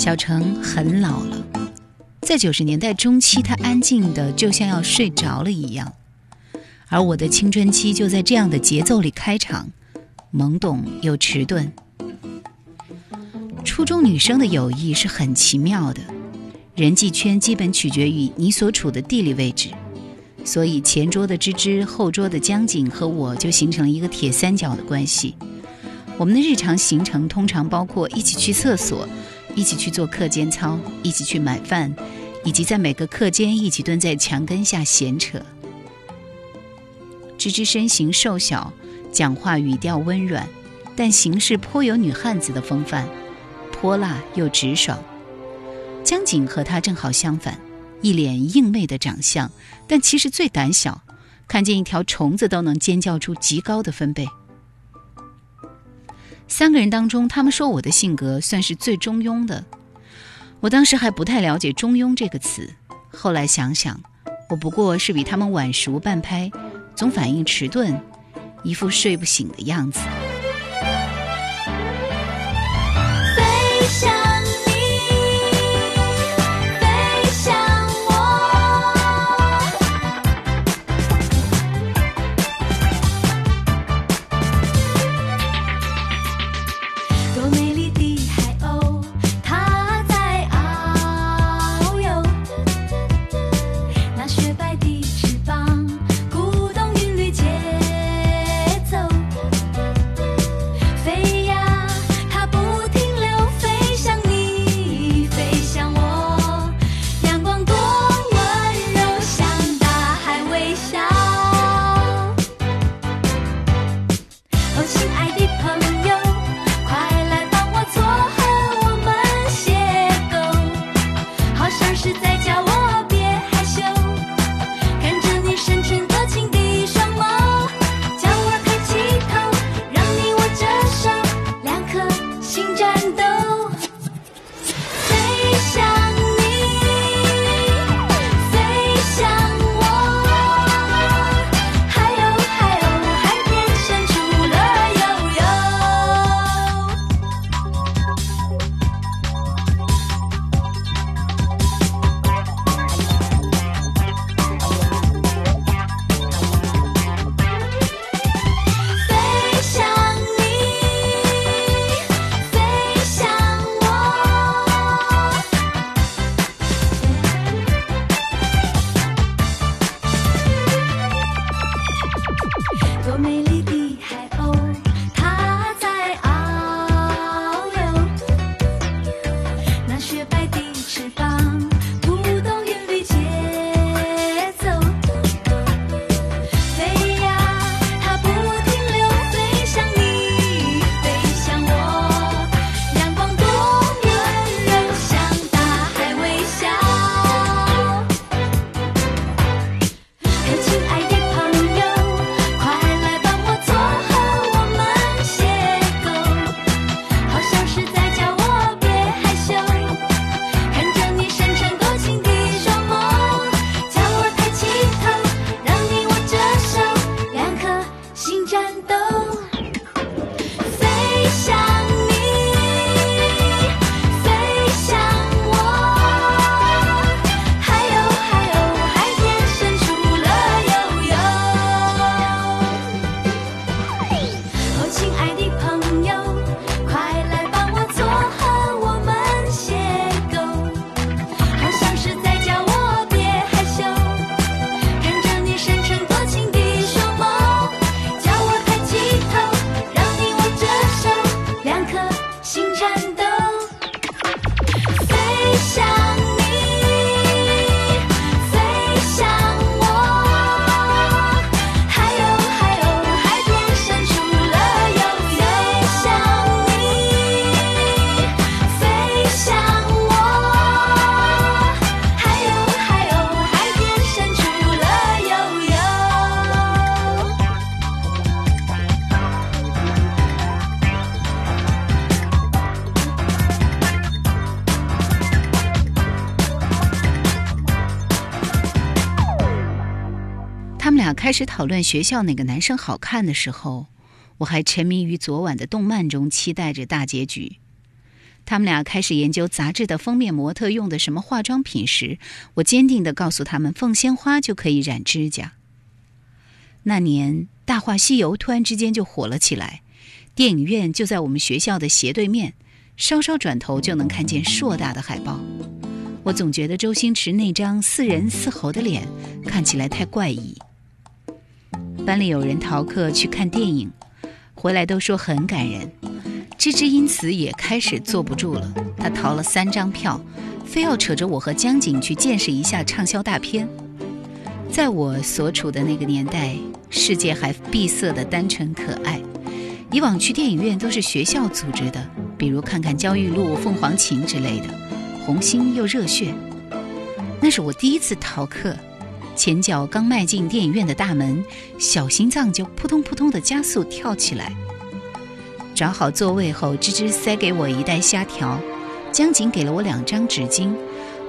小程很老了，在九十年代中期，他安静的就像要睡着了一样，而我的青春期就在这样的节奏里开场，懵懂又迟钝。初中女生的友谊是很奇妙的，人际圈基本取决于你所处的地理位置，所以前桌的芝芝、后桌的江景和我就形成了一个铁三角的关系。我们的日常行程通常包括一起去厕所。一起去做课间操，一起去买饭，以及在每个课间一起蹲在墙根下闲扯。芝芝身形瘦小，讲话语调温软，但行事颇有女汉子的风范，泼辣又直爽。江景和她正好相反，一脸硬妹的长相，但其实最胆小，看见一条虫子都能尖叫出极高的分贝。三个人当中，他们说我的性格算是最中庸的。我当时还不太了解“中庸”这个词，后来想想，我不过是比他们晚熟半拍，总反应迟钝，一副睡不醒的样子。开始讨论学校哪个男生好看的时候，我还沉迷于昨晚的动漫中，期待着大结局。他们俩开始研究杂志的封面模特用的什么化妆品时，我坚定地告诉他们，凤仙花就可以染指甲。那年《大话西游》突然之间就火了起来，电影院就在我们学校的斜对面，稍稍转头就能看见硕大的海报。我总觉得周星驰那张似人似猴的脸看起来太怪异。班里有人逃课去看电影，回来都说很感人。芝芝因此也开始坐不住了，她逃了三张票，非要扯着我和江景去见识一下畅销大片。在我所处的那个年代，世界还闭塞的单纯可爱。以往去电影院都是学校组织的，比如看看焦裕禄、凤凰琴之类的，红心又热血。那是我第一次逃课，前脚刚迈进电影院的大门，小心脏就扑通扑通的加速跳起来。找好座位后，芝芝塞给我一袋虾条，江景给了我两张纸巾。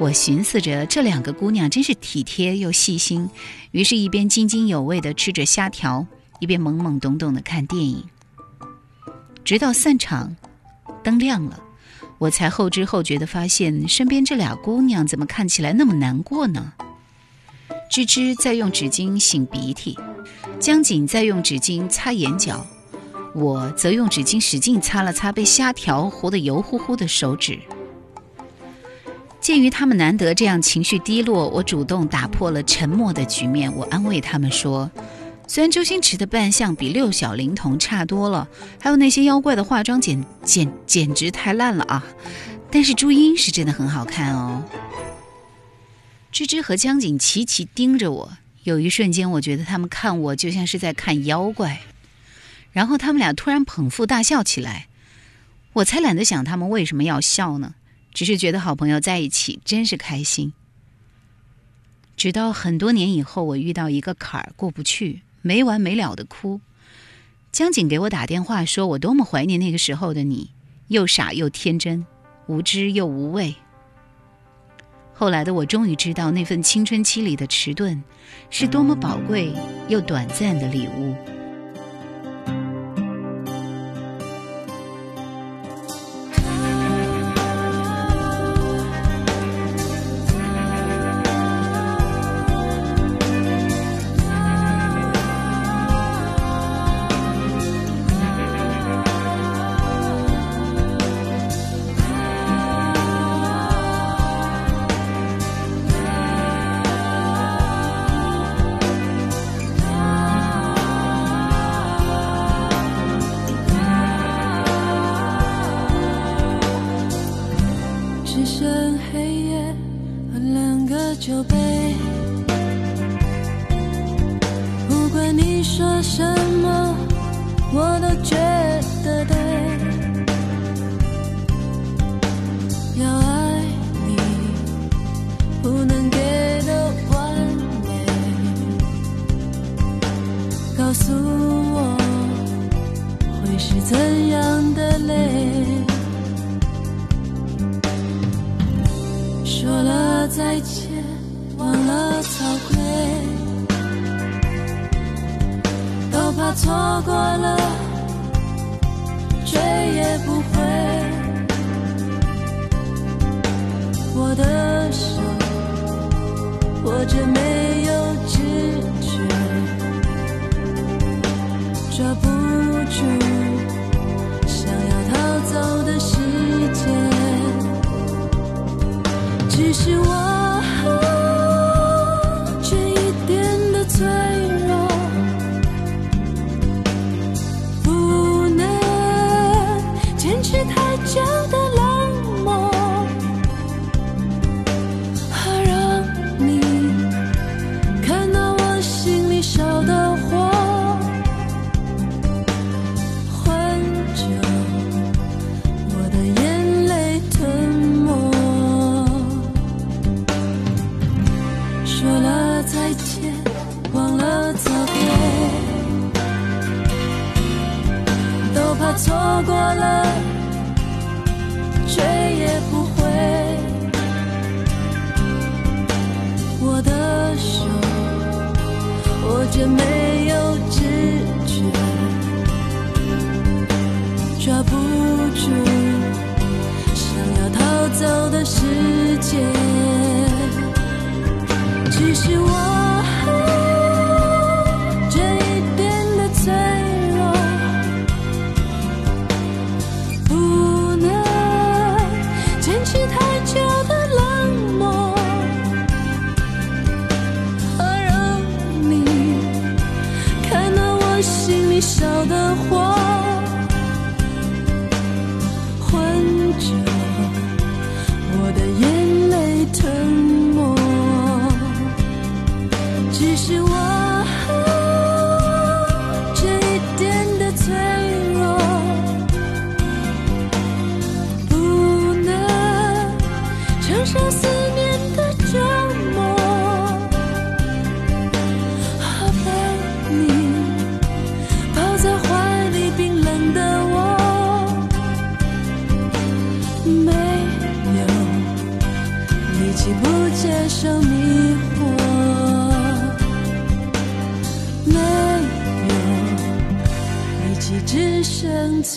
我寻思着，这两个姑娘真是体贴又细心，于是，一边津津有味地吃着虾条，一边懵懵懂懂地看电影。直到散场，灯亮了，我才后知后觉地发现，身边这俩姑娘怎么看起来那么难过呢？芝芝在用纸巾擤鼻涕，江景在用纸巾擦眼角。我则用纸巾使劲擦了擦被虾条糊得油乎乎的手指。鉴于他们难得这样情绪低落，我主动打破了沉默的局面。我安慰他们说：“虽然周星驰的扮相比六小龄童差多了，还有那些妖怪的化妆简简简直太烂了啊，但是朱茵是真的很好看哦。”芝芝和江景齐齐盯着我，有一瞬间，我觉得他们看我就像是在看妖怪。然后他们俩突然捧腹大笑起来，我才懒得想他们为什么要笑呢，只是觉得好朋友在一起真是开心。直到很多年以后，我遇到一个坎儿过不去，没完没了的哭。江景给我打电话说，我多么怀念那个时候的你，又傻又天真，无知又无畏。后来的我终于知道，那份青春期里的迟钝，是多么宝贵又短暂的礼物。是怎样的泪？说了再见忘了早归都怕错过了追也不回。我的手握着没有知觉抓不住。的时间，只是我。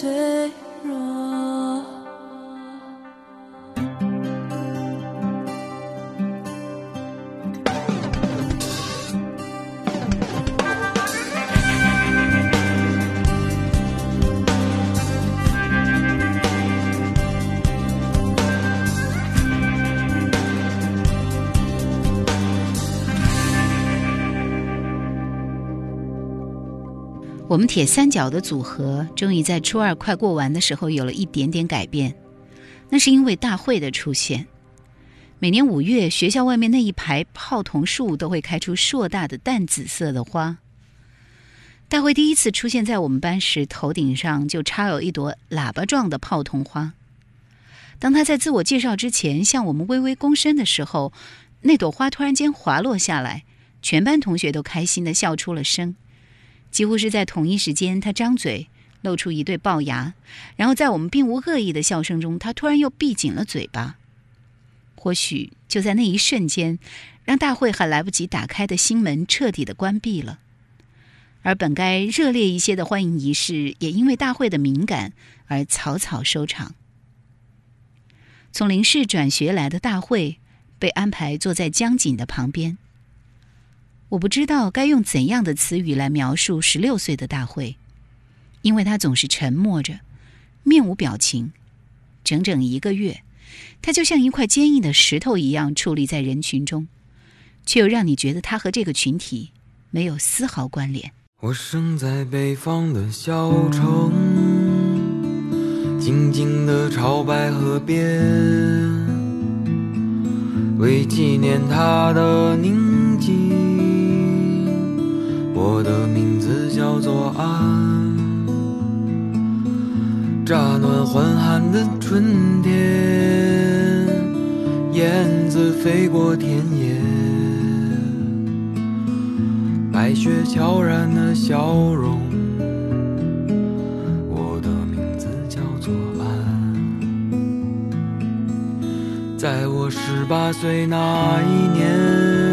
醉我们铁三角的组合终于在初二快过完的时候有了一点点改变，那是因为大会的出现。每年五月，学校外面那一排泡桐树都会开出硕大的淡紫色的花。大会第一次出现在我们班时，头顶上就插有一朵喇叭状的泡桐花。当他在自我介绍之前向我们微微躬身的时候，那朵花突然间滑落下来，全班同学都开心地笑出了声。几乎是在同一时间，他张嘴露出一对龅牙，然后在我们并无恶意的笑声中，他突然又闭紧了嘴巴。或许就在那一瞬间，让大会还来不及打开的心门彻底的关闭了，而本该热烈一些的欢迎仪式，也因为大会的敏感而草草收场。从林氏转学来的大会被安排坐在江景的旁边。我不知道该用怎样的词语来描述十六岁的大会，因为他总是沉默着，面无表情。整整一个月，他就像一块坚硬的石头一样矗立在人群中，却又让你觉得他和这个群体没有丝毫关联。我生在北方的小城，静静的朝白河边，为纪念他的宁静。我的名字叫做安，乍暖还寒的春天，燕子飞过田野，白雪悄然的笑容。我的名字叫做安，在我十八岁那一年。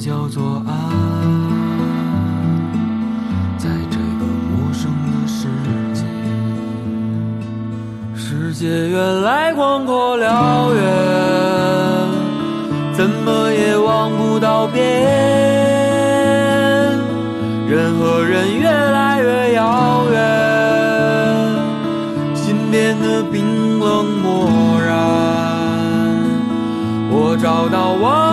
叫做安，在这个陌生的世界，世界原来广阔辽远，怎么也望不到边，人和人越来越遥远，心变得冰冷漠然。我找到我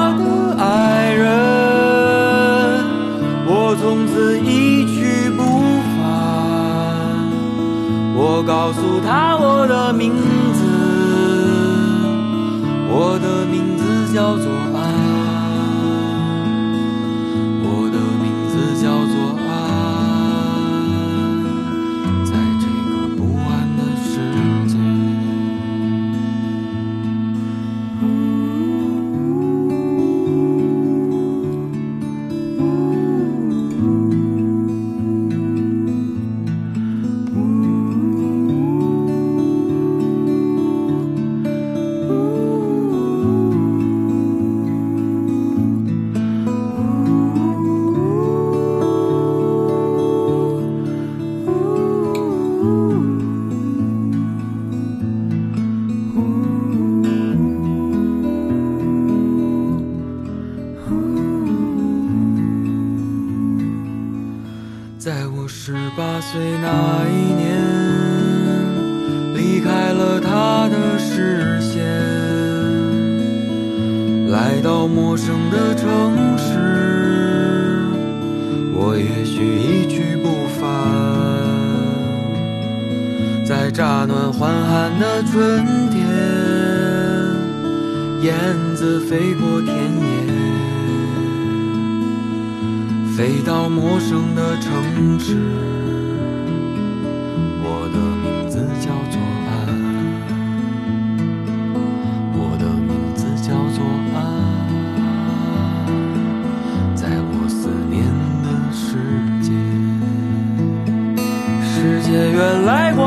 乍暖还寒的春天，燕子飞过田野。飞到陌生的城市，我的名字叫做安，我的名字叫做安，在我思念的世界，世界原来广阔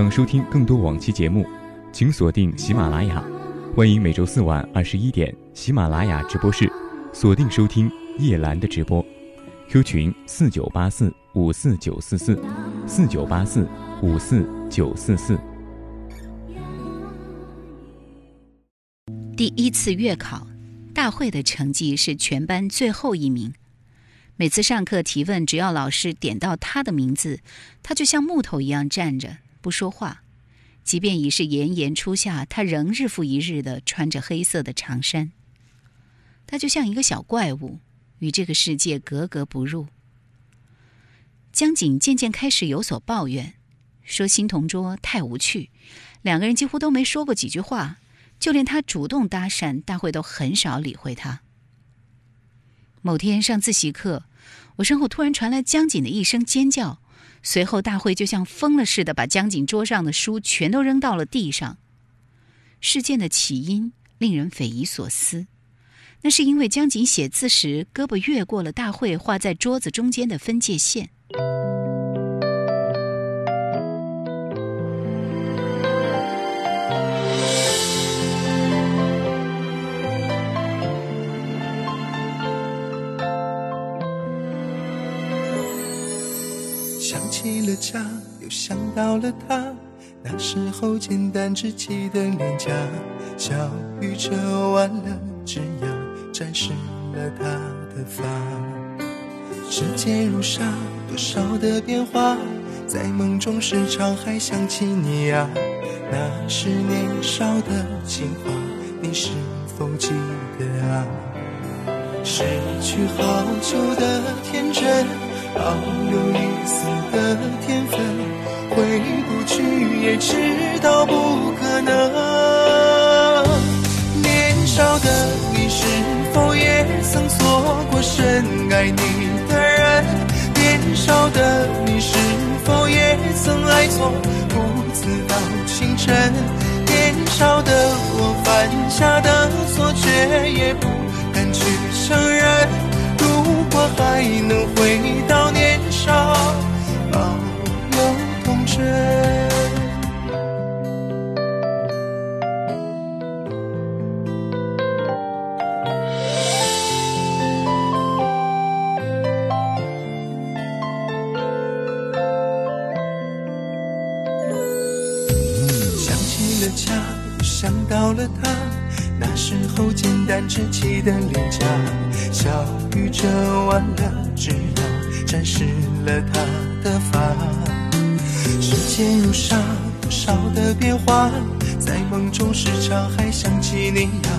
想收听更多往期节目，请锁定喜马拉雅。欢迎每周四晚二十一点喜马拉雅直播室锁定收听叶兰的直播。Q 群四九八四五四九四四四九八四五四九四四。第一次月考，大会的成绩是全班最后一名。每次上课提问，只要老师点到他的名字，他就像木头一样站着不说话。即便已是炎炎初夏，他仍日复一日的穿着黑色的长衫。他就像一个小怪物，与这个世界格格不入。江景渐渐开始有所抱怨，说新同桌太无趣，两个人几乎都没说过几句话。就连他主动搭讪，大会都很少理会他。某天上自习课，我身后突然传来江景的一声尖叫，随后大会就像疯了似的把江景桌上的书全都扔到了地上。事件的起因令人匪夷所思，那是因为江景写字时胳膊越过了大会画在桌子中间的分界线。家，又想到了他，那时候简单稚气的脸颊，小雨遮完了枝桠，沾湿了他的发。时间如沙，多少的变化，在梦中时常还想起你啊，那是年少的情话，你是否记得啊？失去好久的天真。保留一丝的天分，回不去也知道不可能。年少的你是否也曾错过深爱你的人？年少的你是否也曾爱错不知道清晨？年少的我犯下的错，却也不敢去承认。还能回到年少保有童真想起了家想到了他那时候简单稚气的脸颊。小雨遮完了，枝桠沾湿了他的发。时间如沙，少的变化，在梦中时常还想起你呀，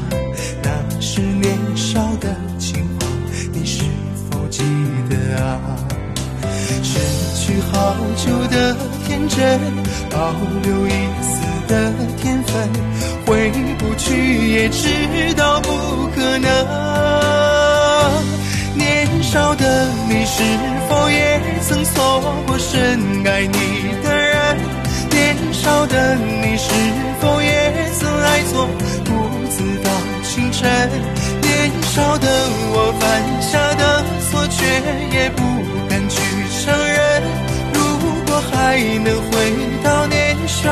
那是年少的情话，你是否记得啊？失去好久的天真，保留一丝的天分，回不去也知道不可能。年少的你是否也曾错过深爱你的人？年少的你是否也曾爱错不自道清晨？年少的我犯下的错，却也不敢去承认。如果还能回到年少，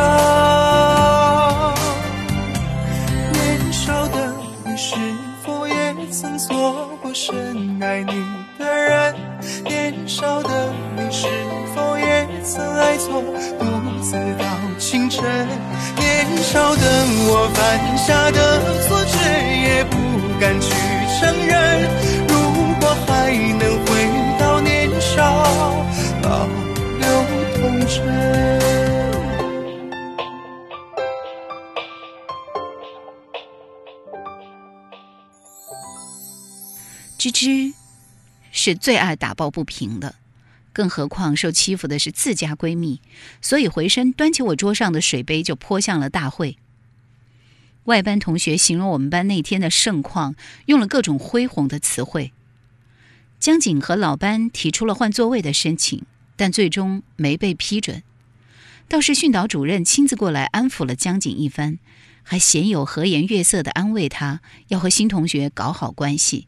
是最爱打抱不平的，更何况受欺负的是自家闺蜜，所以回身端起我桌上的水杯就泼向了大会。外班同学形容我们班那天的盛况，用了各种恢宏的词汇。江景和老班提出了换座位的申请，但最终没被批准。倒是训导主任亲自过来安抚了江景一番，还鲜有和颜悦色的安慰他要和新同学搞好关系。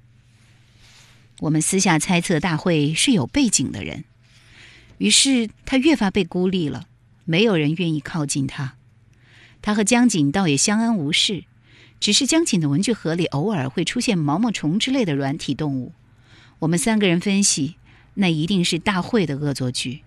我们私下猜测大会是有背景的人，于是他越发被孤立了，没有人愿意靠近他。他和江景倒也相安无事，只是江景的文具盒里偶尔会出现毛毛虫之类的软体动物。我们三个人分析，那一定是大会的恶作剧。